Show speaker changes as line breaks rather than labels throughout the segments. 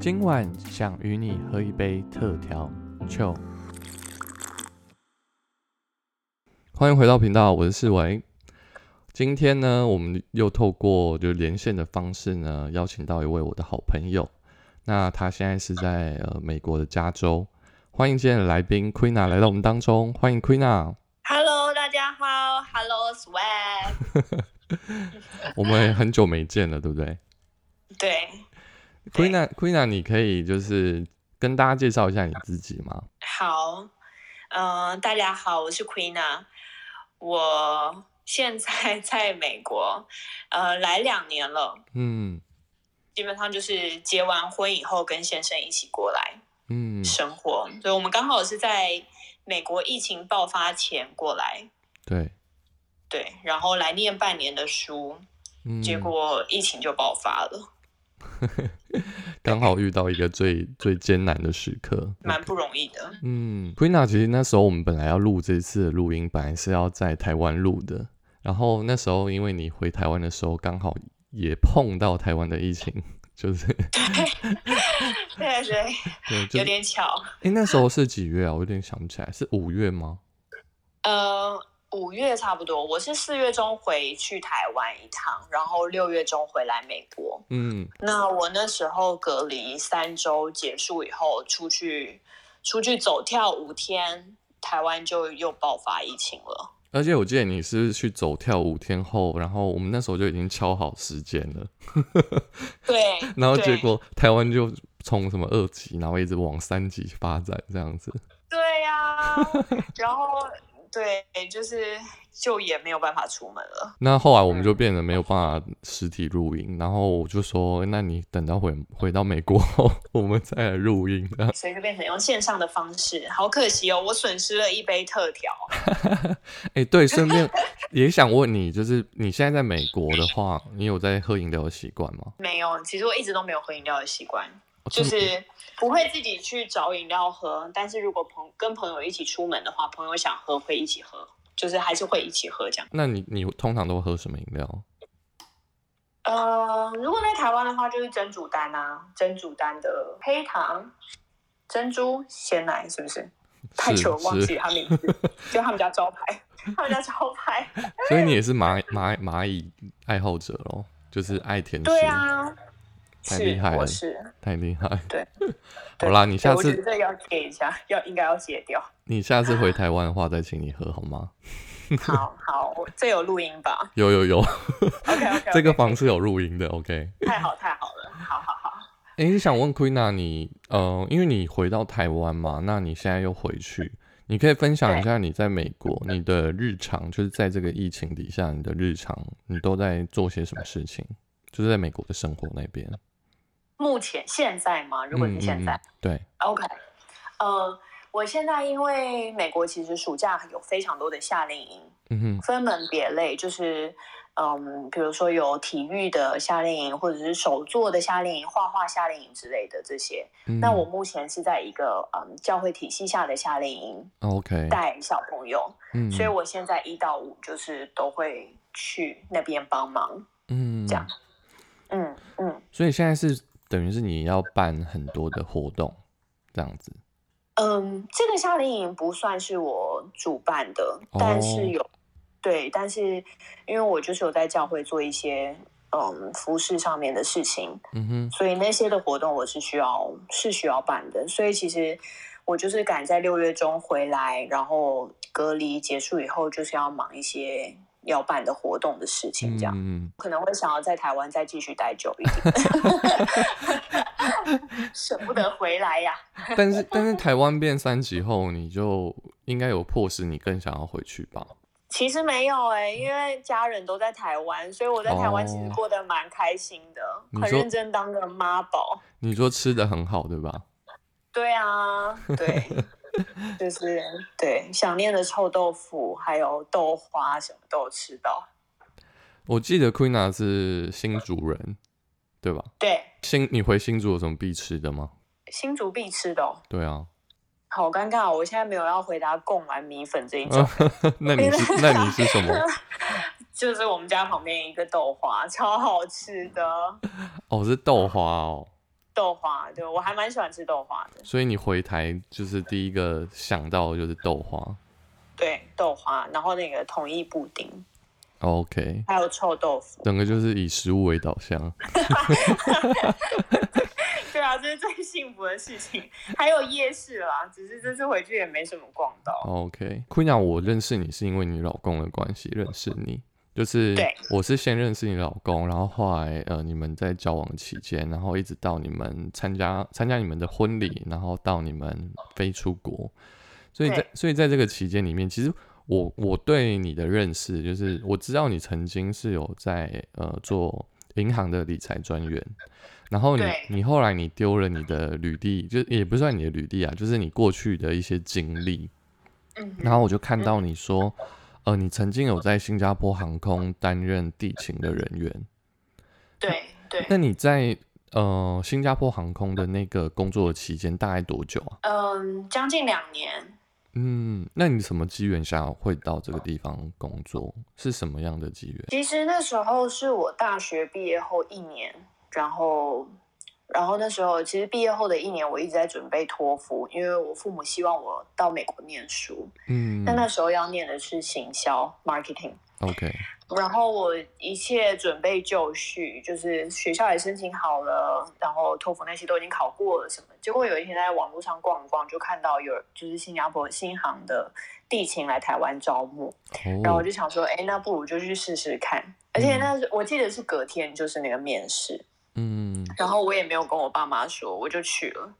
今晚想与你喝一杯特调酒。欢迎回到频道，我是世维。今天呢，我们又透过就连线的方式呢，邀请到一位我的好朋友。那他现在是在呃美国的加州。欢迎今天的来宾 Queena 来到我们当中，欢迎 Queena。
Hello，大家好，Hello Swag。
我们很久没见了，对不对
对，
？Queena Queena，你可以就是跟大家介绍一下你自己吗？
好，嗯、大家好，我是 Queena，我现在 在美国，呃，来两年了，
嗯。
基本上就是结完婚以后跟先生一起过来
嗯，
生活，所以我们刚好是在美国疫情爆发前过来，
对，
对，然后来念半年的书，
嗯，
结果疫情就爆发了，
刚好遇到一个最 最艰难的时刻，
蛮不容易的。
嗯，Queena，其实那时候我们本来要录这次的录音，本来是要在台湾录的，然后那时候因为你回台湾的时候，刚好也碰到台湾的疫情，就是
对 对，
对，就
有点巧。
哎、那时候是几月啊？我有点想不起来，是五月吗？
呃，五月差不多，我是四月中回去台湾一趟，然后六月中回来美国。
嗯
那我那时候隔离三周结束以后，出去出去走跳五天，台湾就又爆发疫情了。
而且我记得你是去走跳五天后，然后我们那时候就已经敲好时间了，
对，
然后结果台湾就从什么二级，然后一直往三级发展这样子。
对呀、然后对，就是就也没有办法出门了。
那后来我们就变得没有办法实体录音，然后我就说，那你等到回回到美国后，我们再来录音的。
所以就变成用线上的方式，好可惜哦，我损失了一杯特调。
哎、对，顺便也想问你，就是你现在在美国的话，你有在喝饮料的习惯吗？
没有，其实我一直都没有喝饮料的习惯，就是不会自己去找饮料喝。但是如果朋跟朋友一起出门的话，朋友想喝会一起喝，就是还是会一起喝这样。
那你你通常都喝什么饮料？
呃，如果在台湾的话，就是珍珠丹啊，珍珠丹的黑糖珍珠鲜奶，是不是？太
是
久了忘
是
记他名字，就他们家招牌，他们家招牌。
所以你也是蚂蚂蚂蚁爱好者咯，就是爱甜食。
对啊，是
太厉害了
是。
太厉害。
对
好啦，你下
对我觉得
次
这要戒一下，要应该要戒掉。
你下次回台湾的话，再请你喝好吗？
好好，我这有录音吧
有有有
，？OK OK，
这个房是有录音的。OK。
太好太好了，好好好。
诶，想问 Queena，你呃，因为你回到台湾嘛，那你现在又回去，你可以分享一下你在美国你的日常，就是在这个疫情底下，你的日常你都在做些什么事情？就是在美国的生活那边。
目前现在吗？如果是现在、
嗯嗯嗯对
，OK，呃，我现在因为美国其实暑假有非常多的夏令营，
嗯哼，
分门别类，就是嗯，比如说有体育的夏令营，或者是手作的夏令营、画画夏令营之类的这些。
嗯。
那我目前是在一个嗯教会体系下的夏令营
哦 OK，
带小朋友，
嗯，
所以我现在一到五就是都会去那边帮忙。
嗯。
这样。嗯嗯。
所以现在是等于是你要办很多的活动，这样子。
嗯，这个夏令营不算是我主办的，但
哦
是有对，但是因为我就是有在教会做一些嗯服饰上面的事情，
嗯哼，
所以那些的活动我是需要是需要办的，所以其实我就是赶在六月中回来，然后隔离结束以后，就是要忙一些要办的活动的事情，这样、
嗯，
可能会想要在台湾再继续待久一点，舍不得回来呀。
但是但是台湾变三级后，你就应该有迫使你更想要回去吧？
其实没有哎、因为家人都在台湾，所以我在台湾其实
哦
过得蛮开心的，很认真当个妈宝。
你说吃的很好，对吧？
对啊，对，就是对想念的臭豆腐，还有豆花，什么都有吃到。
我记得 Queena 是新竹人，对吧？
对，
新你回新竹有什么必吃的吗？
新竹必吃的、哦，
对啊，
好尴尬哦，我现在没有要回答贡丸米粉这一种，
那你是那你是什么？
就是我们家旁边一个豆花，超好吃的。
哦，是豆花哦。
豆花，对我还蛮喜欢吃豆花的。
所以你回台就是第一个想到的就是豆花。
对，豆花，然后那个统一布丁。
OK。
还有臭豆腐。
整个就是以食物为导向。
对啊，这是最幸福的事情。还有夜市啦，只是这次回去也没什么逛到。
OK，Queen 我认识你是因为你老公的关系认识你。就是我是先认识你老公，然后后来呃你们在交往期间，然后一直到你们参加参加你们的婚礼，然后到你们飞出国，所以在所以在这个期间里面，其实我我对你的认识就是我知道你曾经是有在呃做银行的理财专员，然后你你后来你丢了你的履历，就也不算你的履历啊，就是你过去的一些经历，嗯，然后我就看到你说。呃，你曾经有在新加坡航空担任地勤的人员，
对对。
那你在呃新加坡航空的那个工作期间大概多久啊？
嗯，将近两年。
嗯，那你什么机缘下会到这个地方工作？是什么样的机缘？
其实那时候是我大学毕业后一年，然后。然后那时候，其实毕业后的一年，我一直在准备托福，因为我父母希望我到美国念书。嗯。但那时候要念的是行销 （marketing）。
OK。
然后我一切准备就绪，就是学校也申请好了，然后托福那些都已经考过了什么。结果有一天在网络上逛一逛，就看到有就是新加坡新航的地勤来台湾招募，然后我就想说，哎，那不如就去试试看。而且那我记得是隔天就是那个面试。嗯，然后我也没有跟我爸妈说，我就去了。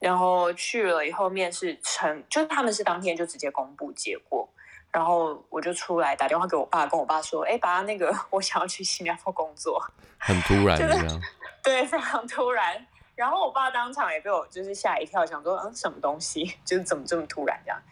然后去了以后面试成，就是他们是当天就直接公布结果，然后我就出来打电话给我爸，跟我爸说：“哎，爸，那个我想要去新加坡工作。”
很突然，这样
对，非常突然。然后我爸当场也被我就是吓一跳，想说：“嗯，什么东西？就是怎么这么突然这样？”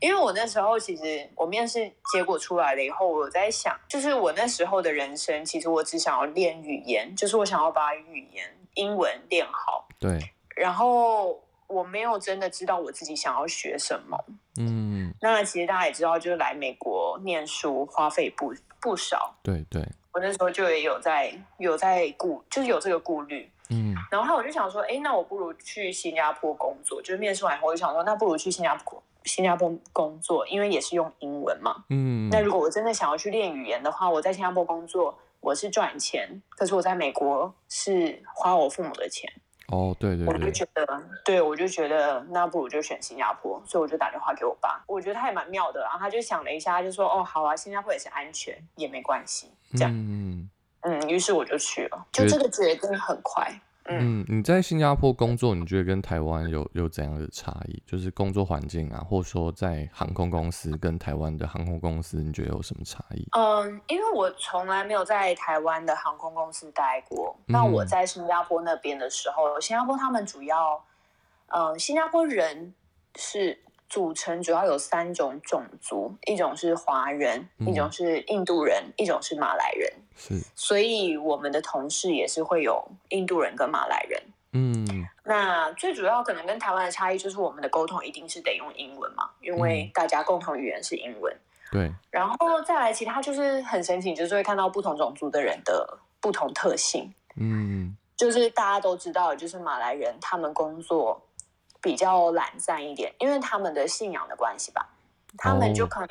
因为我那时候其实我面试结果出来了以后，我在想，就是我那时候的人生，其实我只想要练语言，就是我想要把语言英文练好。
对。
然后我没有真的知道我自己想要学什么。嗯。那其实大家也知道，就是来美国念书花费不不少。
对对。
我那时候就也有在有在顾，就是有这个顾虑。嗯。然后我就想说，哎，那我不如去新加坡工作。就是面试完以后，我就想说，那不如去新加坡。新加坡工作，因为也是用英文嘛。嗯。那如果我真的想要去练语言的话，我在新加坡工作，我是赚钱，可是我在美国是花我父母的钱。
哦，对对。
我就觉得，对我就觉得，那不如就选新加坡，所以我就打电话给我爸。我觉得他也蛮妙的，然后他就想了一下，他就说：“哦，好啊，新加坡也是安全，也没关系。”这样。嗯。嗯，于是我就去了，就这个决定很快。
嗯，你在新加坡工作，你觉得跟台湾有有怎样的差异？就是工作环境啊，或者说在航空公司跟台湾的航空公司，你觉得有什么差异？
嗯，因为我从来没有在台湾的航空公司待过。那我在新加坡那边的时候，新加坡他们主要，嗯，新加坡人是。组成主要有三种种族，一种是华人，一种是印度人，一种是马来人。
是，
所以我们的同事也是会有印度人跟马来人。嗯，那最主要可能跟台湾的差异就是我们的沟通一定是得用英文嘛，因为大家共同语言是英文。
对，
然后再来其他就是很神奇，就是会看到不同种族的人的不同特性。嗯，就是大家都知道，就是马来人他们工作。比较懒散一点，因为他们的信仰的关系吧，他们就可能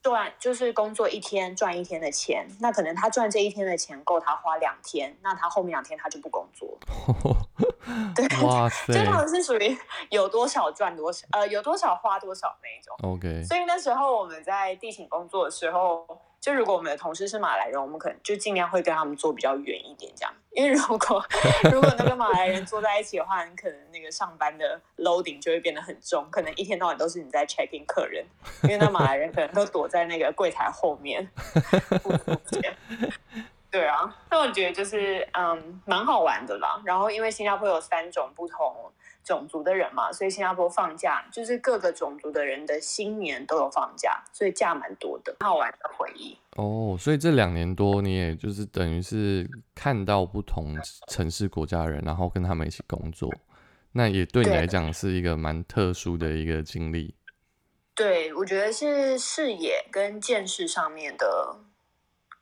赚，就是工作一天赚一天的钱，那可能他赚这一天的钱够他花两天，那他后面两天他就不工作。对，哇塞，就他们是属于有多少赚多少，呃，有多少花多少那一种。
OK，
所以那时候我们在地勤工作的时候。就如果我们的同事是马来人，我们可能就尽量会跟他们坐比较远一点，这样。因为如果 如果那个马来人坐在一起的话，你可能那个上班的 loading 就会变得很重，可能一天到晚都是你在 check in 客人，因为那马来人可能都躲在那个柜台后面。对啊，那我觉得就是嗯，蛮好玩的啦。然后因为新加坡有三种不同。种族的人嘛，所以新加坡放假就是各个种族的人的新年都有放假，所以假蛮多的，好玩的回忆。
哦，所以这两年多，你也就是等于是看到不同城市国家的人，然后跟他们一起工作，那也对你来讲是一个蛮特殊的一个经历。
对，我觉得是视野跟见识上面的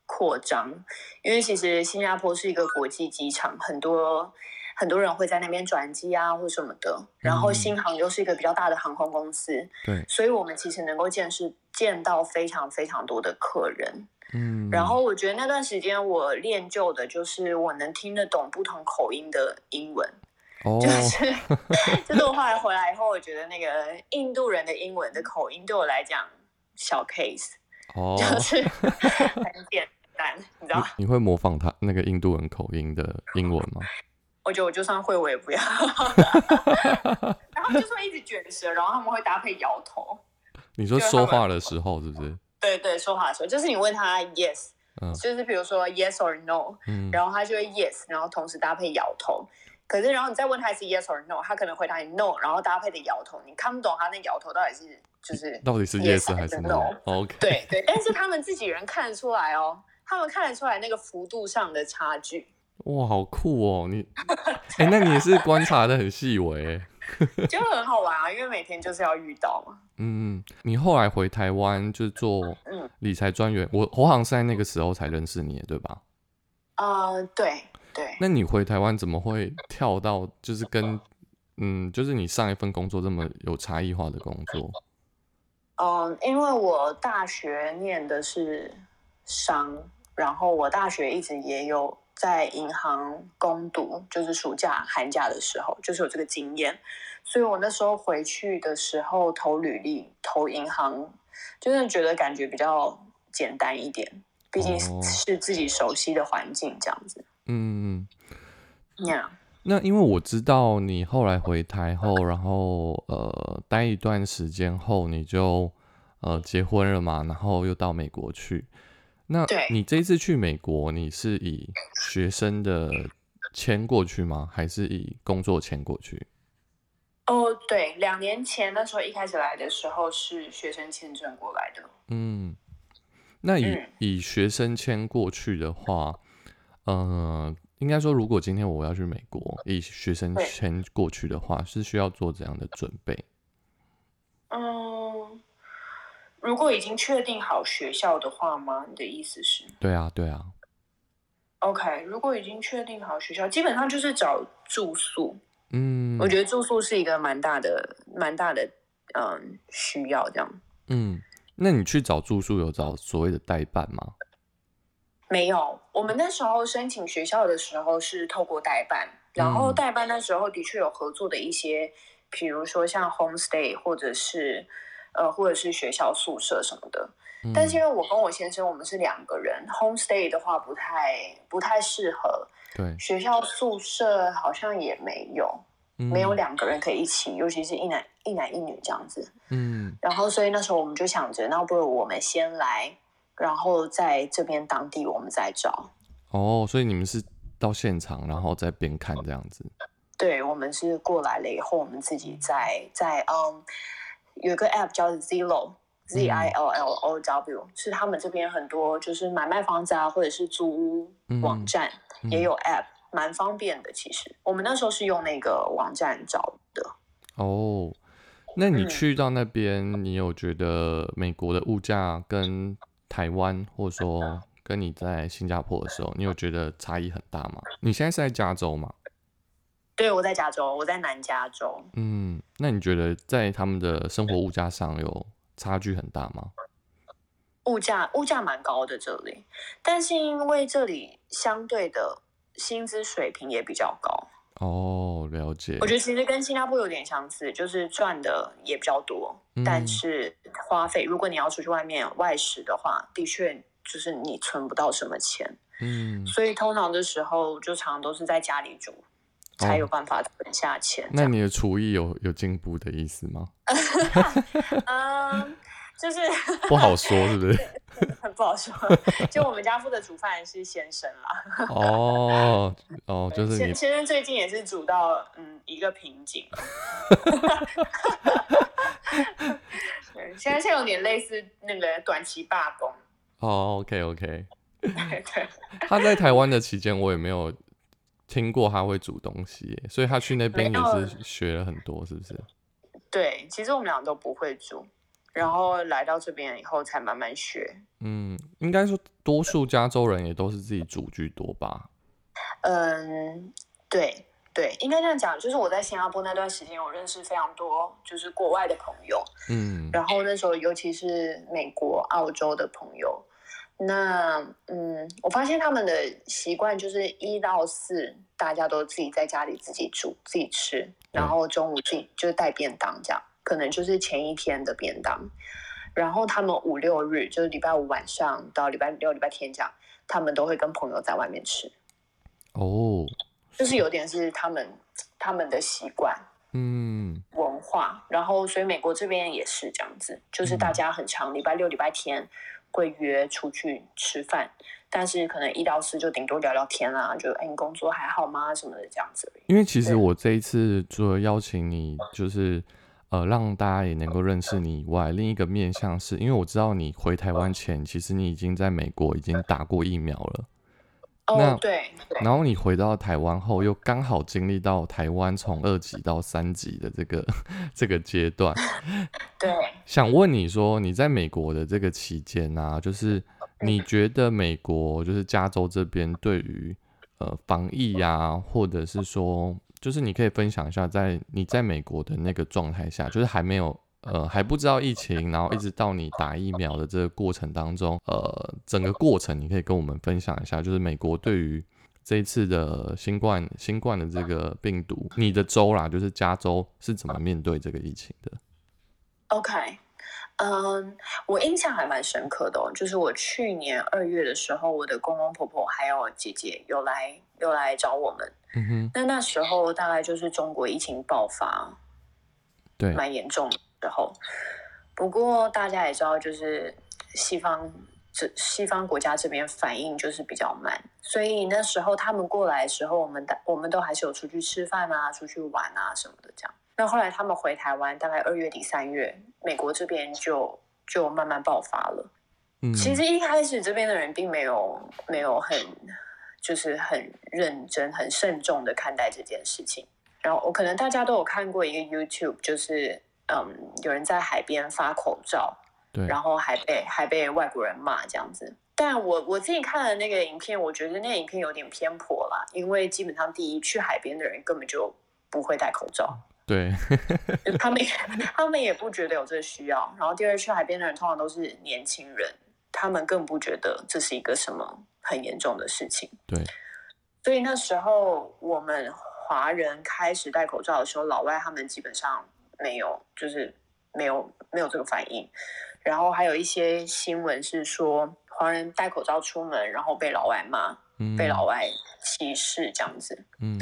扩张，因为其实新加坡是一个国际机场，很多。很多人会在那边转机啊或什么的。然后
嗯
新航又是一个比较大的航空公司，
对，
所以我们其实能够见识见到非常非常多的客人。
嗯，
然后我觉得那段时间我练就的就是我能听得懂不同口音的英文。
哦
就，是就是我后来回来以后，我觉得那个印度人的英文的口音对我来讲小 case，
哦，
就是很简单，你知道？
你会模仿他那个印度人口音的英文吗？
我觉得我就算会，我也不要。然后就是会一直卷舌，然后他们会搭配摇头。
你说说话的时候是不是？
对对，说话的时候，就是你问他 yes，、
嗯
就是比如说 yes or no，
嗯，
然后他就会 yes，然后同时搭配摇头。可是，然后你再问他一次 yes or no，他可能回答你 no，然后搭配的摇头，你看不懂他那摇头到底是就是
到底是
yes
还是
no
no？OK，
对对，但是他们自己人看得出来哦，他们看得出来那个幅度上的差距，
哇，好酷哦！你，哎、那你也是观察的很细微欸。
就很好玩啊，因为每天就是要遇到嘛。
嗯，你后来回台湾就做
嗯
理财专员，我我好像是在那个时候才认识你的，对吧？
呃，对对，
那你回台湾怎么会跳到就是跟嗯，就是你上一份工作这么有差异化的工作？
嗯，因为我大学念的是商，然后我大学一直也有在银行攻读，就是暑假、寒假的时候，就是有这个经验，所以我那时候回去的时候投履历、投银行，就是觉得感觉比较简单一点，毕竟
哦
是自己熟悉的环境，这样子。
嗯，
呀、
那因为我知道你后来回台后，然后呃待一段时间后，你就呃结婚了嘛，然后又到美国去。那你这一次去美国，你是以学生的签过去吗？还是以工作签过去？
哦，对，两年前那时候一开始来的时候是学生签证过来的。
嗯，那以、
嗯
以学生签过去的话，呃，应该说，如果今天我要去美国，以学生签过去的话，是需要做怎样的准备？
嗯，如果已经确定好学校的话吗？你的意思是
对啊，对啊
，？OK，如果已经确定好学校，基本上就是找住宿。
嗯，
我觉得住宿是一个蛮大的、蛮大的嗯需要这样。
嗯，那你去找住宿有找所谓的代办吗？
没有，我们那时候申请学校的时候是透过代办，然后
嗯
代办那时候的确有合作的一些，比如说像 homestay 或者是呃或者是学校宿舍什么的。
嗯
但是因为我跟我先生我们是两个人，homestay 的话不太不太适合，
对，
学校宿舍好像也没有，没有
嗯
两个人可以一起，尤其是一男一男一女这样子。
嗯
然后所以那时候我们就想着，那不如我们先来，然后在这边当地我们再找。
哦，所以你们是到现场，然后再边看这样子。
对，我们是过来了以后，我们自己在在嗯，有一个 app 叫 Zillow。Z I L L O W 是他们这边很多就是买卖房子啊，或者是租屋网
嗯
站、
嗯
也有 app，蛮方便的。其实我们那时候是用那个网站找的。
哦，那你
嗯
去到那边，你有觉得美国的物价跟台湾，或者说跟你在新加坡的时候，你有觉得差异很大吗？你现在是在加州吗？
对，我在加州，我在南加州。
嗯，那你觉得在他们的生活物价上有差距很大吗？
物价物价蛮高的这里，但是因为这里相对的薪资水平也比较高，
哦，了解
我。觉得其实跟新加坡有点相似，就是赚的也比较多，
嗯
但是花费，如果你要出去外面外食的话，的确就是你存不到什么钱，
嗯，
所以通常的时候就常常都是在家里煮，才有办法存下钱。
那你的厨艺有有进步的意思吗？
嗯，就是
不好说，是不是？
不好说，就我们家负责煮饭是先生啦。
哦哦，就是
先先生最近也是煮到嗯一个瓶颈了，对，现在现在有点类似那个短期罢工，
哦，OK OK。
对对，
他在台湾的期间，我也没有听过他会煮东西，所以他去那边也是学了很多，是不是？
对，其实我们俩都不会煮，然后来到这边以后才慢慢学。
嗯，应该说多数加州人也都是自己煮居多吧。
嗯，对，对，应该这样讲，就是我在新加坡那段时间，我认识非常多就是国外的朋友，
嗯
然后那时候尤其是美国、澳洲的朋友，那嗯，我发现他们的习惯就是一到四大家都自己在家里自己煮自己吃，然后中午自己就是带便当这样，可能就是前一天的便当，然后他们五六日就是礼拜五晚上到礼拜六、礼拜天这样，他们都会跟朋友在外面吃，
哦，
就是有点是他们他们的习惯。
嗯。
文化，然后所以美国这边也是这样子，就是大家很长礼拜六、礼拜天会约出去吃饭，但是可能一到四就顶多聊聊天啦，就哎你工作还好吗什么的这样子。
因为其实我这一次除了邀请你，就是呃让大家也能够认识你以外，另一个面向是因为我知道你回台湾前，其实你已经在美国已经打过疫苗了，那
哦，对对。
然后你回到台湾后，又刚好经历到台湾从二级到三级的这个 这个阶段，
对，
想问你说，你在美国的这个期间啊，就是你觉得美国就是加州这边对于呃防疫呀、或者是说，就是你可以分享一下，在你在美国的那个状态下，就是还没有呃还不知道疫情，然后一直到你打疫苗的这个过程当中，呃，整个过程你可以跟我们分享一下，就是美国对于这一次的新冠新冠的这个病毒，你的州啦，就是加州是怎么面对这个疫情的
？OK，嗯，我印象还蛮深刻的哦，就是我去年二月的时候，我的公公婆婆还有姐姐有来有来找我们，
嗯哼，
那那时候大概就是中国疫情爆发，
对，
蛮严重的时候。不过大家也知道，就是西方这西方国家这边反应就是比较慢，所以那时候他们过来的时候，我们大我们都还是有出去吃饭啊、出去玩啊什么的这样。那后来他们回台湾，大概二月底三月，美国这边就就慢慢爆发了。
嗯，
其实一开始这边的人并没有没有很就是很认真、很慎重的看待这件事情。然后我可能大家都有看过一个 YouTube，就是嗯，有人在海边发口罩，
对，
然后还被还被外国人骂这样子。但我我自己看了那个影片，我觉得那个影片有点偏颇啦，因为基本上第一去海边的人根本就不会戴口罩，
对，
他们也他们也不觉得有这个需要。然后第二去海边的人通常都是年轻人，他们更不觉得这是一个什么很严重的事情。
对，
所以那时候我们华人开始戴口罩的时候，老外他们基本上没有，就是没有没有这个反应。然后还有一些新闻是说，华人戴口罩出门，然后被老外骂，
嗯，
被老外歧视这样子。
嗯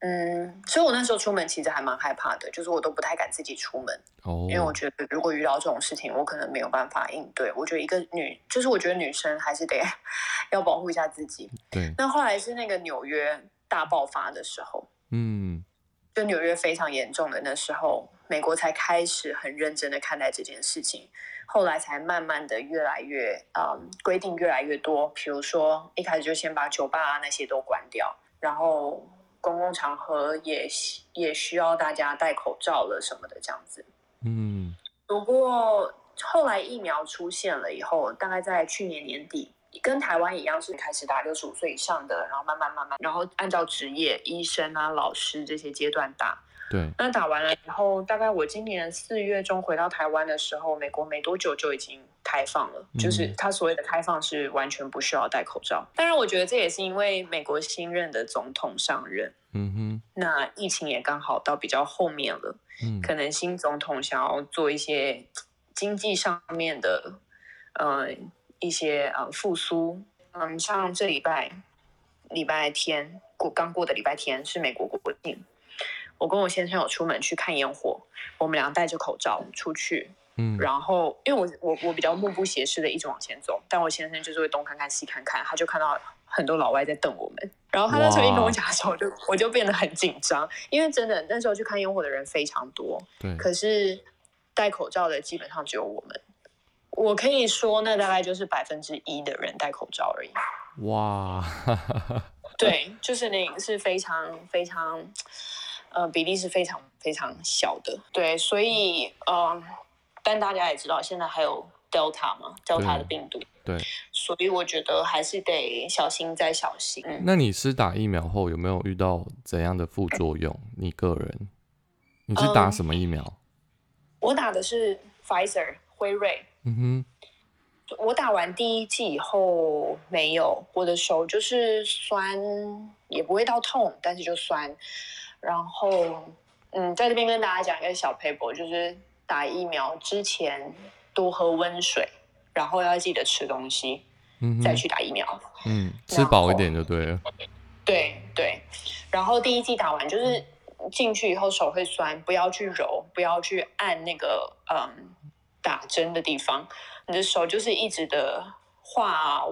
嗯，所以我那时候出门其实还蛮害怕的，就是我都不太敢自己出门，
哦，
因为我觉得如果遇到这种事情，我可能没有办法应对。我觉得一个女，就是我觉得女生还是得 要保护一下自己。
对，
那后来是那个纽约大爆发的时候，
嗯
就纽约非常严重的那时候，美国才开始很认真的看待这件事情，后来才慢慢的越来越嗯规定越来越多，比如说一开始就先把酒吧啊那些都关掉，然后公共场合也也需要大家戴口罩了什么的这样子。
嗯
不过后来疫苗出现了以后，大概在去年年底，跟台湾一样是开始打六十五岁以上的，然后慢慢慢慢，然后按照职业医生啊、老师这些阶段打。
对，
那打完了以后，大概我今年四月中回到台湾的时候，美国没多久就已经开放了，
嗯
就是它所谓的开放是完全不需要戴口罩。当然，我觉得这也是因为美国新任的总统上任，
嗯哼，
那疫情也刚好到比较后面了。
嗯
可能新总统想要做一些经济上面的，呃，一些呃复苏。嗯，像这礼拜礼拜天过刚过的礼拜天是美国国庆，我跟我先生有出门去看烟火，我们俩戴着口罩出去，
嗯，
然后因为我我我比较目不斜视的一直往前走，但我先生就是会东看看西看看，他就看到很多老外在瞪我们，然后他那时候一跟我讲的时候，我就我就变得很紧张，因为真的那时候去看烟火的人非常多，
对，
可是戴口罩的基本上只有我们。我可以说，那大概就是百分之一的人戴口罩而已。
哇，
对，就是那个是非常非常，呃，比例是非常非常小的。对，所以，嗯、但大家也知道，现在还有 Delta 嘛，Delta 的病毒。
对。
所以我觉得还是得小心再小心。
那你是打疫苗后有没有遇到怎样的副作用？你个人，你是打什么疫苗？
我打的是 Pfizer 辉瑞。
嗯哼。
我打完第一剂以后没有，我的手就是酸，也不会到痛，但是就酸。然后，嗯，在这边跟大家讲一个小 paper，就是打疫苗之前多喝温水，然后要记得吃东西，嗯，再去打疫苗。
嗯，吃饱一点就对了。
对对，然后第一季打完就是进去以后手会酸，不要去揉，不要去按那个嗯打针的地方。你的手就是一直的画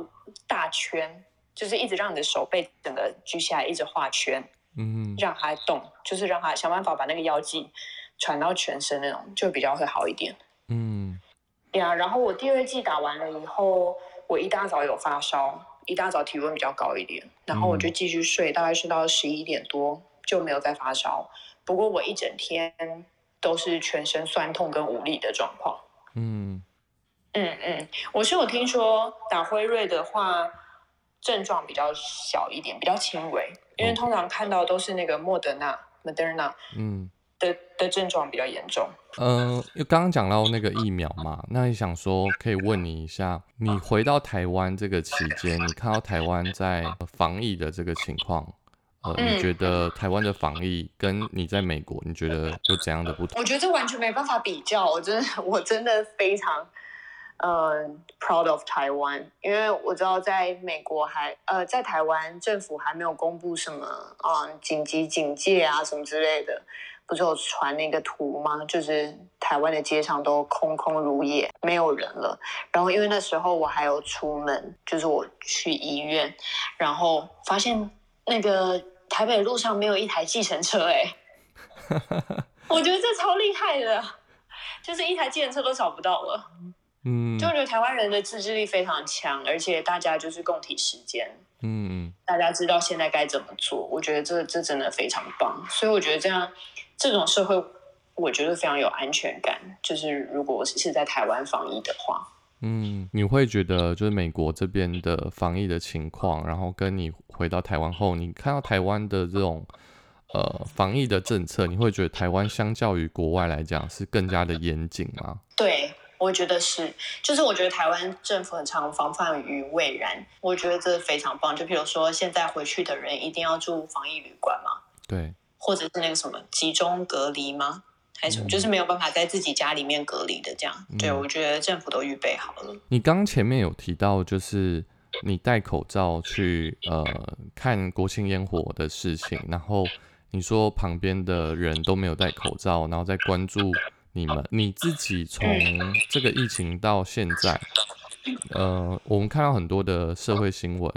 大圈，就是一直让你的手背整个举起来，一直画圈，嗯，让它动，就是让它想办法把那个药剂传到全身那种，就比较会好一点。嗯，呀，然后我第二季打完了以后，我一大早有发烧，一大早体温比较高一点，然后我就继续睡，大概睡到十一点多就没有再发烧。不过我一整天都是全身酸痛跟无力的状况。嗯。嗯嗯，我是有听说打辉瑞的话，症状比较小一点，比较轻微，因为通常看到都是那个莫德纳 （Moderna） 嗯的的症状比较严重。
嗯，因为刚刚讲到那个疫苗嘛，那你想说可以问你一下，你回到台湾这个期间，你看到台湾在防疫的这个情况，呃，你觉得台湾的防疫跟你在美国，你觉得有怎样的不同？
我觉得这完全没办法比较，我真的 我真的非常。呃，proud of Taiwan，因为我知道在美国还呃，在台湾政府还没有公布什么嗯紧急警戒啊什么之类的，不是有传那个图吗？就是台湾的街上都空空如也，没有人了。然后因为那时候我还有出门，就是我去医院，然后发现那个台北路上没有一台计程车，哎，我觉得这超厉害的，就是一台计程车都找不到了。嗯，就觉得台湾人的自制力非常强，而且大家就是共体时间，嗯，大家知道现在该怎么做，我觉得这这真的非常棒。所以我觉得这样这种社会，我觉得非常有安全感。就是如果是在台湾防疫的话，
嗯，你会觉得就是美国这边的防疫的情况，然后跟你回到台湾后，你看到台湾的这种呃防疫的政策，你会觉得台湾相较于国外来讲是更加的严谨吗？
对。我觉得是，就是我觉得台湾政府很常防范于未然，我觉得这非常棒。就比如说，现在回去的人一定要住防疫旅馆吗？
对，
或者是那个什么集中隔离吗？还是？就是没有办法在自己家里面隔离的这样。对，我觉得政府都预备好了。
你刚前面有提到，就是你戴口罩去呃看国庆烟火的事情，然后你说旁边的人都没有戴口罩，然后在关注。你们你自己从这个疫情到现在，呃，我们看到很多的社会新闻，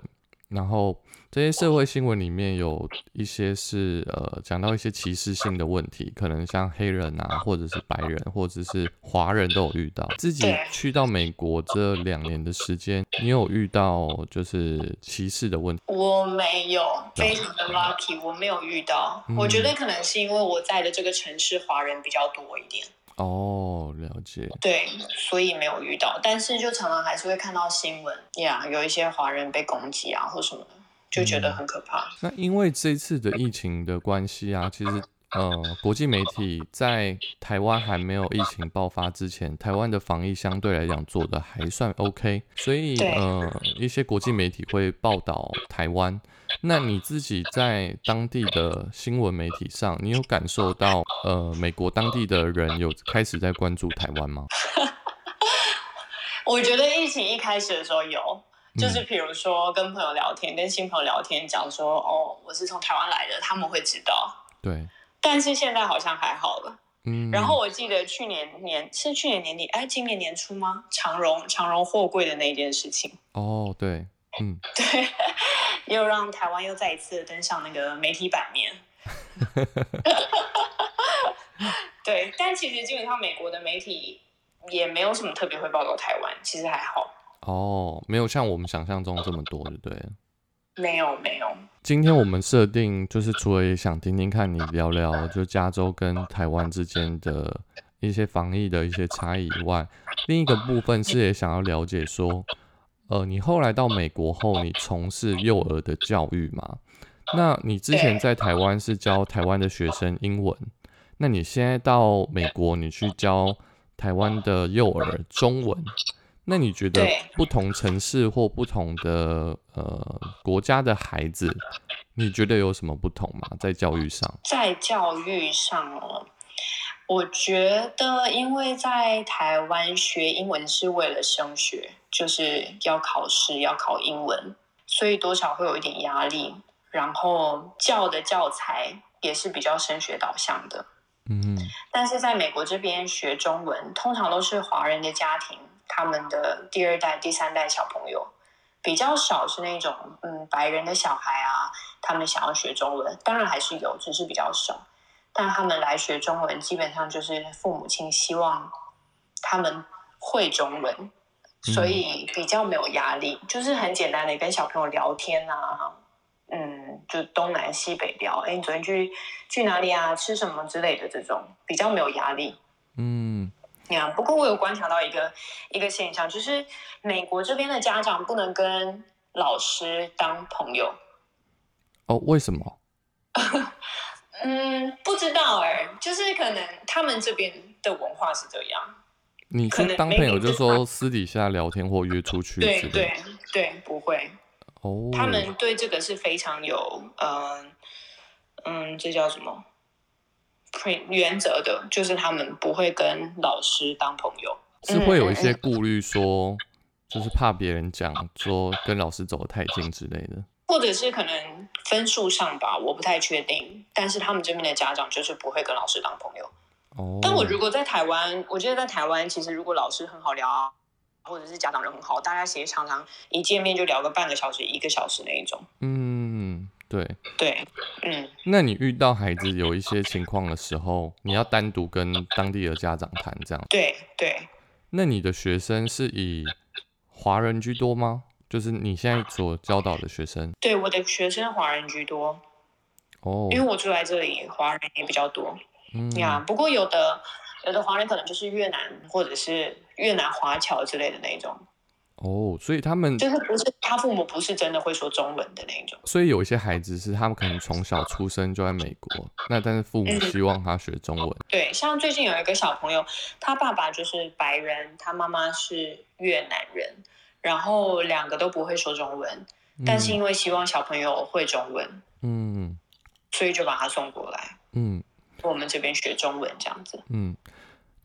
然后。这些社会新闻里面有一些是呃讲到一些歧视性的问题，可能像黑人啊，或者是白人，或者是华人都有遇到。自己去到美国这两年的时间，你有遇到就是歧视的问题？
我没有，非常的 lucky，我没有遇到。我觉得可能是因为我在的这个城市华人比较多一点。
哦，了解。
对，所以没有遇到，但是就常常还是会看到新闻呀，有一些华人被攻击啊，或什么的。就觉得很可怕。
那因为这次的疫情的关系啊，其实呃，国际媒体在台湾还没有疫情爆发之前，台湾的防疫相对来讲做的还算 OK，所以呃，一些国际媒体会报道台湾。那你自己在当地的新闻媒体上，你有感受到呃，美国当地的人有开始在关注台湾吗？
我觉得疫情一开始的时候有。就是比如说跟朋友聊天，跟新朋友聊天，讲说哦，我是从台湾来的，他们会知道。
对。
但是现在好像还好了。嗯。然后我记得去年年是去年年底，哎，今年年初吗？长荣长荣货柜的那件事情。
哦，对，嗯。
对，又让台湾又再一次登上那个媒体版面。对，但其实基本上美国的媒体也没有什么特别会报道台湾，其实还好。
哦，没有像我们想象中这么多，对不对？
没有，没有。
今天我们设定就是，除了也想听听看你聊聊，就加州跟台湾之间的一些防疫的一些差异以外，另一个部分是也想要了解说，呃，你后来到美国后，你从事幼儿的教育吗？那你之前在台湾是教台湾的学生英文，那你现在到美国，你去教台湾的幼儿中文，那你觉得不同城市或不同的呃国家的孩子，你觉得有什么不同吗？在教育上？
在教育上哦，我觉得因为在台湾学英文是为了升学，就是要考试要考英文，所以多少会有一点压力。然后教的教材也是比较升学导向的，嗯，但是在美国这边学中文，通常都是华人的家庭，他们的第二代、第三代小朋友比较少是那种嗯白人的小孩啊，他们想要学中文，当然还是有，只是比较少。但他们来学中文，基本上就是父母亲希望他们会中文，所以比较没有压力，就是很简单的跟小朋友聊天啊。嗯，就东南西北聊，哎，你昨天去去哪里啊？吃什么之类的这种比较没有压力。嗯，呀，不过我有观察到一个一个现象，就是美国这边的家长不能跟老师当朋友。
哦，为什么？
嗯，不知道哎，就是可能他们这边的文化是这样。
你是当朋友，就是说私底下聊天或约出去？
对对对，不会。哦，他们对这个是非常有，嗯嗯，这叫什么原则的？就是他们不会跟老师当朋友，
是会有一些顾虑，说就是怕别人讲说跟老师走得太近之类的，
或者是可能分数上吧，我不太确定。但是他们这边的家长就是不会跟老师当朋友。哦，但我如果在台湾，我觉得在台湾，其实如果老师很好聊。或者是家长人很好，大家其实常常一见面就聊个半个小时、一个小时那一种。
嗯，对
对，嗯。
那你遇到孩子有一些情况的时候，你要单独跟当地的家长谈，这样？
对对。
那你的学生是以华人居多吗？就是你现在所教导的学生？
对，我的学生华人居多。哦。因为我住在这里，华人也比较多。嗯呀，不过有的。有的华人可能就是越南或者是越南华侨之类的那种
哦，所以他们
就是不是他父母不是真的会说中文的那种。
所以有一些孩子是他们可能从小出生就在美国，那但是父母希望他学中文。
对，像最近有一个小朋友，他爸爸就是白人，他妈妈是越南人，然后两个都不会说中文，但是因为希望小朋友会中文，嗯，所以就把他送过来，嗯。我们这边学中文这样子。嗯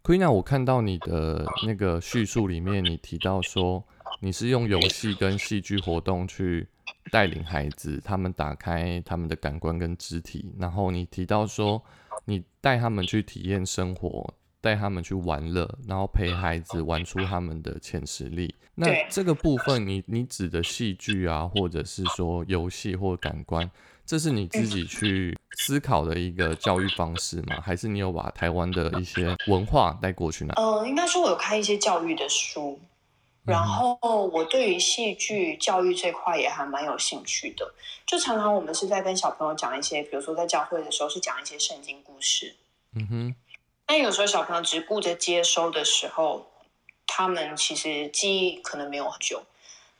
，Queena，我看到你的那个叙述里面，你提到说你是用游戏跟戏剧活动去带领孩子，他们打开他们的感官跟肢体。然后你提到说，你带他们去体验生活，带他们去玩乐，然后陪孩子玩出他们的潜实力。那这个部分，你你指的戏剧啊，或者是说游戏或感官？这是你自己去思考的一个教育方式吗？还是你有把台湾的一些文化带过去呢？
呃，应该说我有看一些教育的书，然后我对于戏剧教育这块也还蛮有兴趣的。就常常我们是在跟小朋友讲一些，比如说在教会的时候是讲一些圣经故事。嗯哼。但有时候小朋友只顾着接收的时候，他们其实记忆可能没有很久。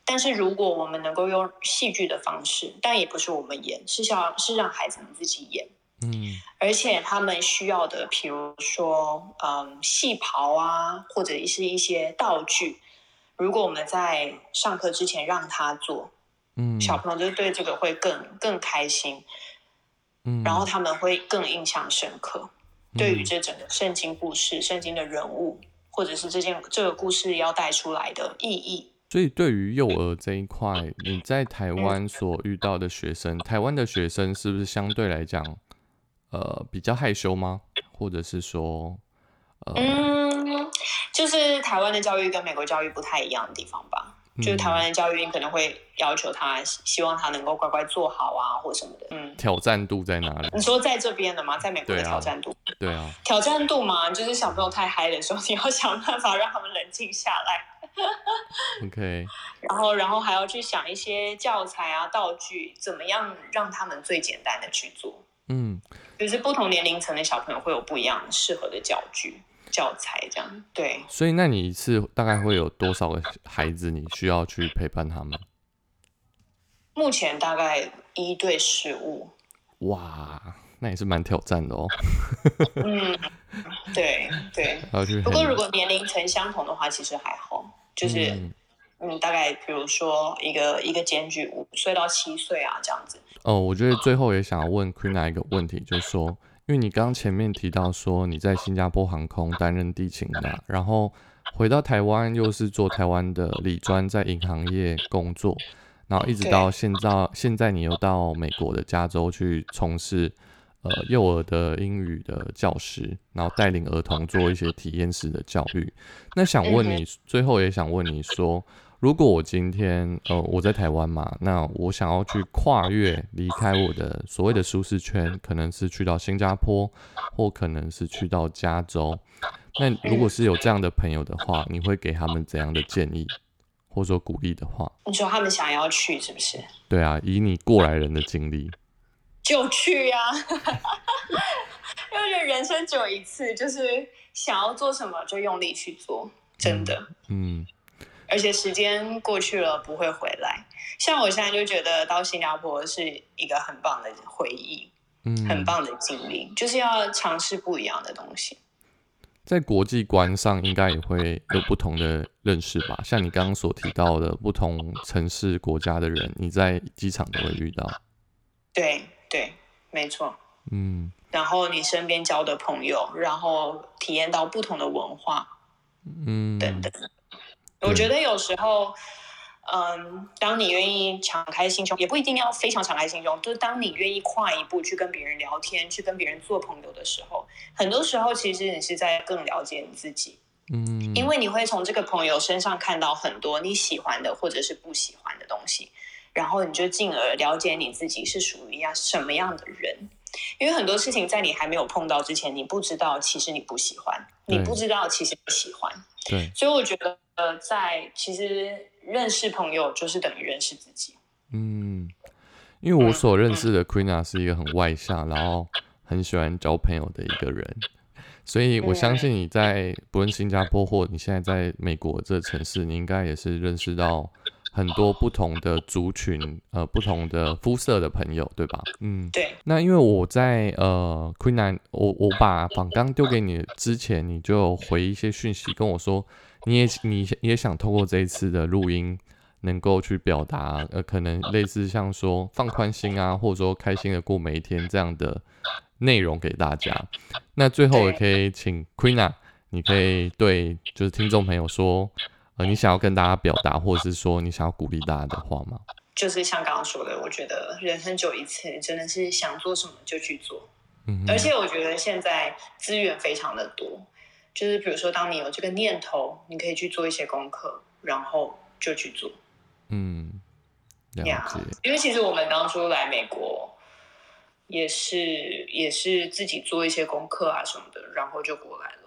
但是如果我们能够用戏剧的方式，但也不是我们演，是想是让孩子们自己演，嗯，而且他们需要的，比如说，嗯，戏袍啊，或者是一些道具，如果我们在上课之前让他做，嗯，小朋友就对这个会更更开心，嗯，然后他们会更印象深刻，对于这整个圣经故事、圣经的人物，或者是这件这个故事要带出来的意义。
所以，对于幼儿这一块，你在台湾所遇到的学生，台湾的学生是不是相对来讲，呃，比较害羞吗？或者是说，
呃，嗯，就是台湾的教育跟美国教育不太一样的地方吧。就是台湾的教育，你可能会要求他，希望他能够乖乖做好啊，或什么的。嗯，
挑战度在哪里？
你说在这边的吗？在美国的挑战度？
对啊，
挑战度嘛，就是小朋友太嗨的时候，你要想办法让他们冷静下来。
OK。
然后，然后还要去想一些教材啊、道具，怎么样让他们最简单的去做。嗯，就是不同年龄层的小朋友会有不一样适合的教具。教材这样。对，
所以那你一次大概会有多少个孩子你需要去陪伴他们？
目前大概一对十五。
哇，那也是蛮挑战的哦。
嗯，对对。不过如果年龄层相同的话，其实还好，就是嗯，大概比如说一个一个间距五岁到七岁啊这样子。
哦，我觉得最后也想要问 Queen 一个问题，就是说，因为你刚刚前面提到说你在新加坡航空担任地勤的，然后回到台湾又是做台湾的理专，在银行业工作。然后一直到现在，现在你又到美国的加州去从事呃幼儿的英语的教师，然后带领儿童做一些体验式的教育。那想问你，最后也想问你说，如果我今天呃我在台湾嘛，那我想要去跨越离开我的所谓的舒适圈，可能是去到新加坡，或可能是去到加州。那如果是有这样的朋友的话，你会给他们怎样的建议？或者说鼓励的话，
你说他们想要去是不是？
对啊，以你过来人的经历，
就去呀！因为人生只有一次，就是想要做什么就用力去做，真的。嗯。而且时间过去了不会回来，像我现在就觉得到新加坡是一个很棒的回忆，嗯，很棒的经历，就是要尝试不一样的东西。
在国际观上，应该也会有不同的认识吧？像你刚刚所提到的不同城市、国家的人，你在机场都会遇到。
对对，没错。嗯。然后你身边交的朋友，然后体验到不同的文化，嗯，等等。我觉得有时候。嗯，当你愿意敞开心胸，也不一定要非常敞开心胸，就是当你愿意跨一步去跟别人聊天，去跟别人做朋友的时候，很多时候其实你是在更了解你自己。嗯，因为你会从这个朋友身上看到很多你喜欢的或者是不喜欢的东西，然后你就进而了解你自己是属于样什么样的人。因为很多事情在你还没有碰到之前，你不知道其实你不喜欢，你不知道其实你喜欢。
对，
所以我觉得呃，在其实。认识朋友就是等于认识自己。
嗯，因为我所认识的 Queena 是一个很外向，然后很喜欢交朋友的一个人，所以我相信你在不论新加坡或你现在在美国这城市，你应该也是认识到很多不同的族群，呃，不同的肤色的朋友，对吧？
嗯，对。
那因为我在呃 Queena，我我把访刚丢给你之前，你就回一些讯息跟我说。你也你也想透过这一次的录音，能够去表达，呃，可能类似像说放宽心啊，或者说开心的过每一天这样的内容给大家。那最后也可以请 Queena，你可以对就是听众朋友说，呃，你想要跟大家表达，或者是说你想要鼓励大家的话吗？
就是像刚刚说的，我觉得人生就一次，真的是想做什么就去做。嗯，而且我觉得现在资源非常的多。就是比如说，当你有这个念头，你可以去做一些功课，然后就去做。
嗯，了解。
因为其实我们当初来美国，也是也是自己做一些功课啊什么的，然后就过来了。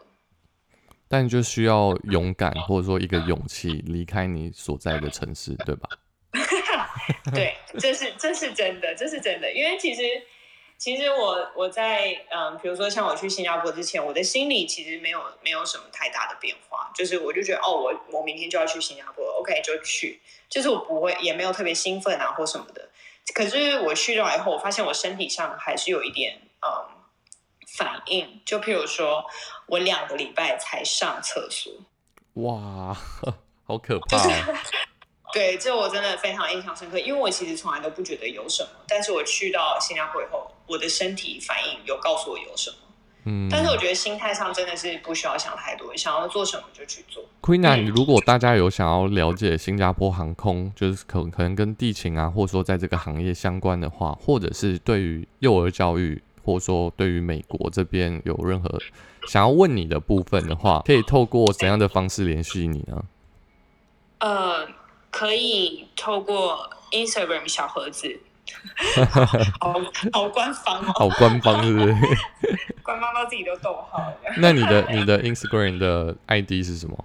但就需要勇敢，或者说一个勇气，离开你所在的城市，对吧？
对，这是这是真的，这是真的，因为其实。其实我我在嗯，比如说像我去新加坡之前，我的心里其实没有没有什么太大的变化，就是我就觉得哦，我我明天就要去新加坡，OK 就去，就是我不会也没有特别兴奋啊或什么的。可是我去了以后，我发现我身体上还是有一点嗯反应，就譬如说我两个礼拜才上厕所，
哇，好可怕。
对，这我真的非常印象深刻，因为我其实从来都不觉得有什么，但是我去到新加坡以后，我的身体反应有告诉我有什么。嗯，但是我觉得心态上真的是不需要想太多，想要做什么就去做。
Queena，如果大家有想要了解新加坡航空，就是可可能跟地勤啊，或者说在这个行业相关的话，或者是对于幼儿教育，或者说对于美国这边有任何想要问你的部分的话，可以透过怎样的方式联系你呢？
呃。可以透过 Instagram 小盒子，好好官方哦，
好官方是不是？
官方到自己都逗号了。
那你的你的 Instagram 的 ID 是什么？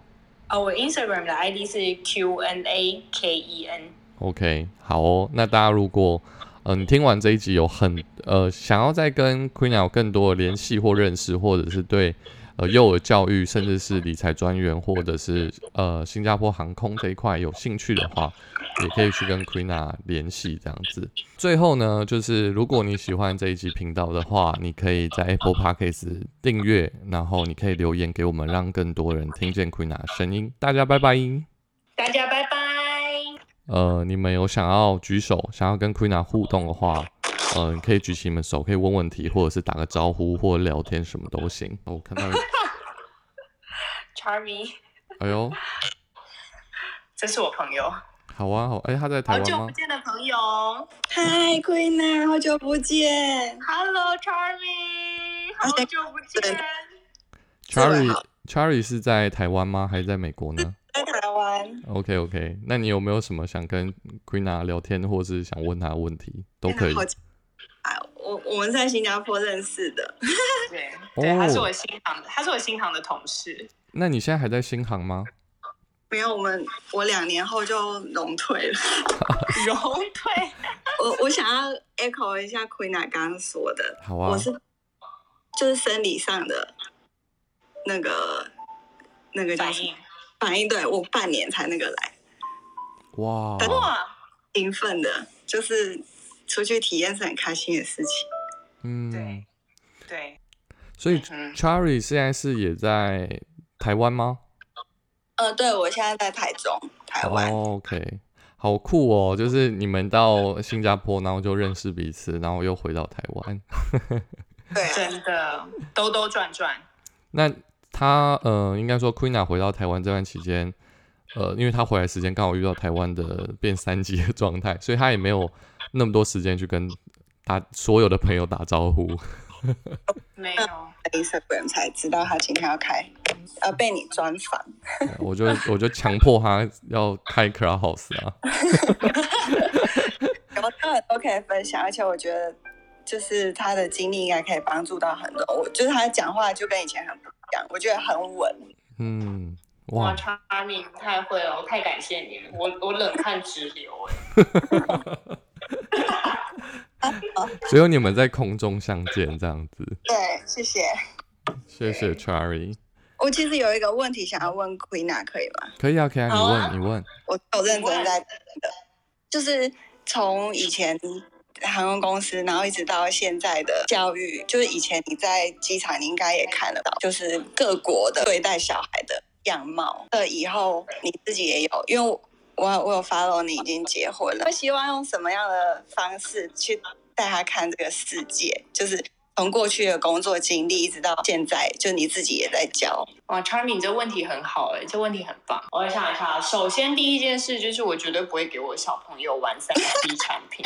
哦，我 Instagram 的 ID 是 Q N A K E N。
OK，好哦。那大家如果嗯听完这一集有很呃想要再跟 Queen 有更多的联系或认识，或者是对。呃幼儿教育，甚至是理财专员，或者是呃新加坡航空这一块有兴趣的话，也可以去跟 Queen 联系这样子。最后呢，就是如果你喜欢这一集频道的话，你可以在 Apple Podcast 订阅，然后你可以留言给我们，让更多人听见 Queen 的声音。大家拜拜。
大家拜拜。
呃，你们有想要举手，想要跟 Queena 互动的话，呃，可以举起你们手，可以问问题，或者是打个招呼，或者聊天，什么都行。我看到
Charmy，
哎呦，
这是我朋友。
好啊，好，哎，他在台湾吗？
好久不见的朋友。
嗨，Queena，好久不见。
Hello，Charmy，好久不见。
Charlie，Charlie 是在台湾吗？还是在美国呢？
在台湾。
OK OK，那你有没有什么想跟 Queena 聊天，或是想问她问题，都可以。
哎，我我们在新加坡认识的。
对 对，他是我新行的，他是我新行的同事。
那你现在还在新航吗？
没有，我们我两年后就融退了。
融退。
我我想要 echo 一下 Queena 刚刚说的。
好啊。
我是就是生理上的那个那个叫
反应。
反应对我半年才那个来，
哇
哇，
兴奋的，就是出去体验是很开心的事情。
嗯，
对对。
所以 Charlie 现在是也在台湾吗？
呃，对，我现在在台中，台湾。
哦、OK，好酷哦！就是你们到新加坡，然后就认识彼此，然后又回到台湾。
对、啊，
真的兜兜转转。
那。他呃，应该说 Queena 回到台湾这段期间，呃，因为他回来时间刚好遇到台湾的变三级的状态，所以他也没有那么多时间去跟打所有的朋友打招呼。
没有
，Instagram 才知道他今天要开，要被你专访。
我就我就强迫他要开 Clubhouse 啊。
有他很多可以分享，而且我觉得就是他的经历应该可以帮助到很多。我就是他讲话就跟以前很不一样，我觉得很稳。
嗯，
哇，Charmy 太会了，我太感谢你了，我我冷汗直流哎。
只有你们在空中相见这样子。
对，谢谢，
谢谢 Charlie。
我其实有一个问题想要问 Queena，可以吗？
可以啊，可以啊，你问，啊、你问。
我有认真在的，就是从以前航空公司，然后一直到现在的教育，就是以前你在机场，你应该也看得到，就是各国的对待小孩的样貌。呃，以后你自己也有，因为我我有 follow 你已经结婚了，希望用什么样的方式去带他看这个世界？就是从过去的工作经历一直到现在，就你自己也在教。
哇，Charmy，这问题很好哎、欸，这问题很棒。我想一下，首先第一件事就是我绝对不会给我小朋友玩三 D 产品，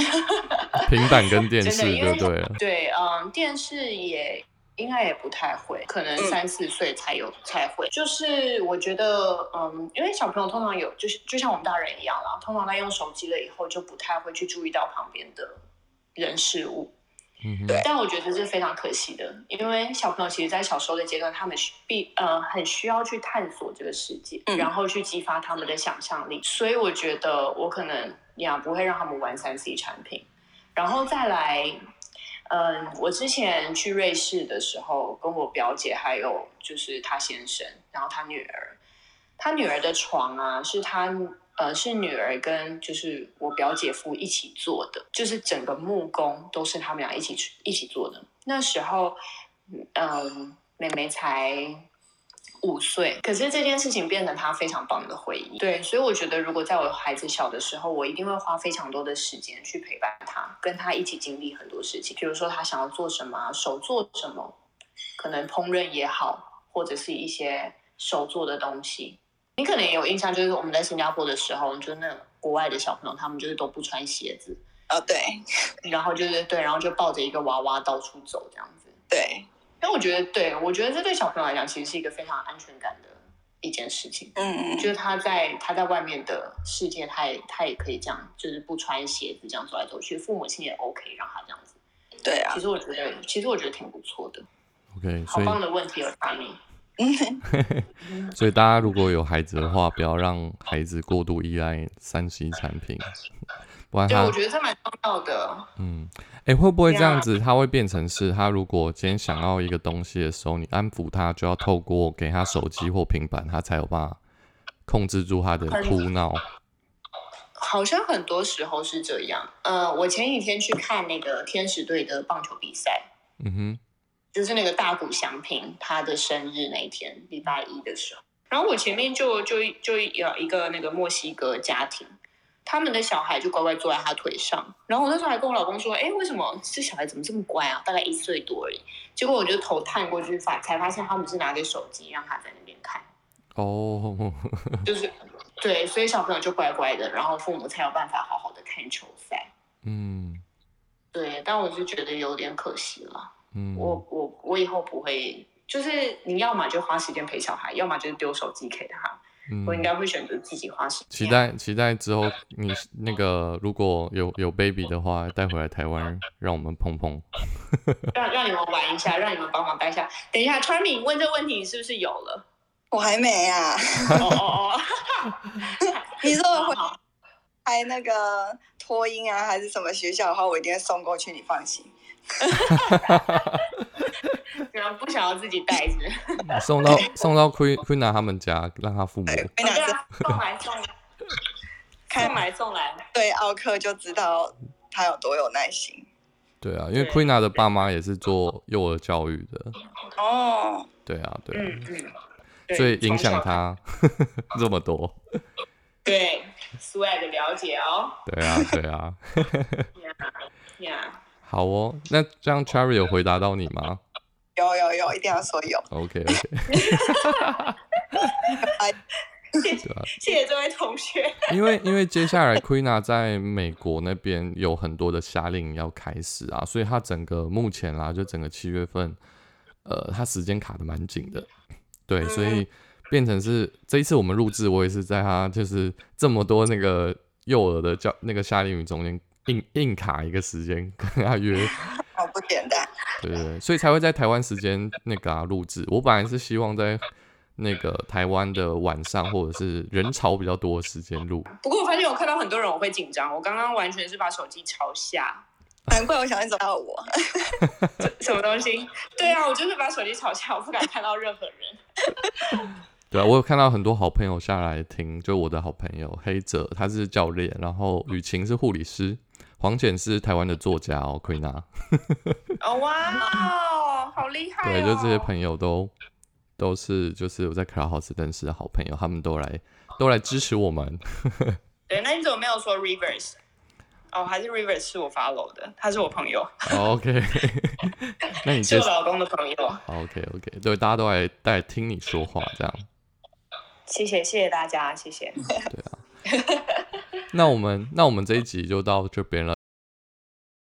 平板跟 电视就对了。
对，嗯，电视也。应该也不太会，可能三四岁才有、嗯、才会。就是我觉得，嗯，因为小朋友通常有，就是就像我们大人一样啦，通常他用手机了以后，就不太会去注意到旁边的人事物。
嗯，
对。但我觉得这是非常可惜的，因为小朋友其实，在小时候的阶段，他们必呃很需要去探索这个世界，
嗯、
然后去激发他们的想象力。所以我觉得，我可能呀不会让他们玩三 C 产品，然后再来。嗯，我之前去瑞士的时候，跟我表姐还有就是她先生，然后她女儿，她女儿的床啊，是她呃是女儿跟就是我表姐夫一起做的，就是整个木工都是他们俩一起一起做的。那时候，嗯，妹妹才五岁，可是这件事情变成她非常棒的回忆。对，所以我觉得，如果在我孩子小的时候，我一定会花非常多的时间去陪伴他，跟他一起经历很多事情。比如说，他想要做什么，手做什么，可能烹饪也好，或者是一些手做的东西。你可能也有印象，就是我们在新加坡的时候，就是那国外的小朋友，他们就是都不穿鞋子。
哦，对。
然后就是对，然后就抱着一个娃娃到处走这样子。
对。
但我觉得，对我觉得这对小朋友来讲，其实是一个非常安全感的一件事情。
嗯嗯，
就是他在他在外面的世界，他也他也可以这样，就是不穿鞋子这样走来走去，父母亲也 OK 让他这样子。
对啊，
其实我觉得，其实我觉得挺不错的。
OK，
好棒的问题有，查米。
所以大家如果有孩子的话，不要让孩子过度依赖三 C 产品，不然
对，我觉得这蛮重要的。
嗯，哎、会不会这样子？他会变成是他如果今天想要一个东西的时候，你安抚他，就要透过给他手机或平板，他才有办法控制住他的哭闹。
好像很多时候是这样。呃，我前几天去看那个天使队的棒球比赛，
嗯哼，
就是那个大谷翔平他的生日那一天，礼拜一的时候。然后我前面就就就有一个那个墨西哥家庭，他们的小孩就乖乖坐在他腿上。然后我那时候还跟我老公说：“哎，为什么这小孩怎么这么乖啊？大概一岁多而已。”结果我就头探过去发，才发现他们是拿着手机让他在那边看。
哦，
就是对，所以小朋友就乖乖的，然后父母才有办法好好的看球赛。
嗯
对，但我是觉得有点可惜了。
嗯，
我我我以后不会，就是你要么就花时间陪小孩，要么就是丢手机给他。
嗯
我应该会选择自己花时间。
期待期待之后你那个如果有有 baby 的话，带回来台湾让我们碰碰。
让让你们玩一下，让你们帮忙带一下。等一下 t r a m y 问这问题，你是不是有了？
我还没啊。
哦哦哦，
你说我会
好好
开那个托婴啊，还是什么学校的话，我一定会送过去，你放心。
然后不想要自己带着，
送到送到 Queen Queen 他们家，让他父母。
跟
对，啊，送来送来，开买送来。
对奥克就知道他有多有耐心。
对啊，因为
对
Queen 的爸妈也是做幼儿教育的。
哦，
对啊，对啊，
嗯嗯，
所以影响。他 这么多。
对，swag 了解哦。
对啊，对啊。
呀，
好哦，那这样 Cherry 有回答到你吗
有有有，一定要说有。
？OK OK，
谢
对啊，
谢谢这位同学。
因为因为接下来 Queen 在美国那边有很多的夏令营要开始啊，所以他整个目前啦，就整个七月份，呃，他时间卡的蛮紧的，对，所以变成是这一次我们录制，我也是在他就是这么多那个幼儿的教那个夏令营中间硬硬卡一个时间跟他约，
好，不简单。
对对对，所以才会在台湾时间那个啊录制。我本来是希望在那个台湾的晚上或者是人潮比较多的时间录，
不过我发现我看到很多人我会紧张，我刚刚完全是把手机朝下。
难怪我想你找到我。
什么东西？对啊，我就是把手机朝下，我不敢看到任何人。
对啊，我有看到很多好朋友下来听，就我的好朋友黑泽，他是教练，然后雨晴是护理师，黄简是台湾的作家哦，Queen
哦哇哦，好厉害、哦！
对，就这些朋友都都是就是我在 Clubhouse 认识的好朋友，他们都来都来支持我们。
对，那你怎么没有说 Rivers？哦，还是 Rivers 是我 follow 的，他是我朋友，
好 OK，那你
是我老公的朋友。
好 OK OK，对，大家都来带听你说话这样。
谢谢谢谢大家，谢谢。
那我们那我们这一集就到这边了。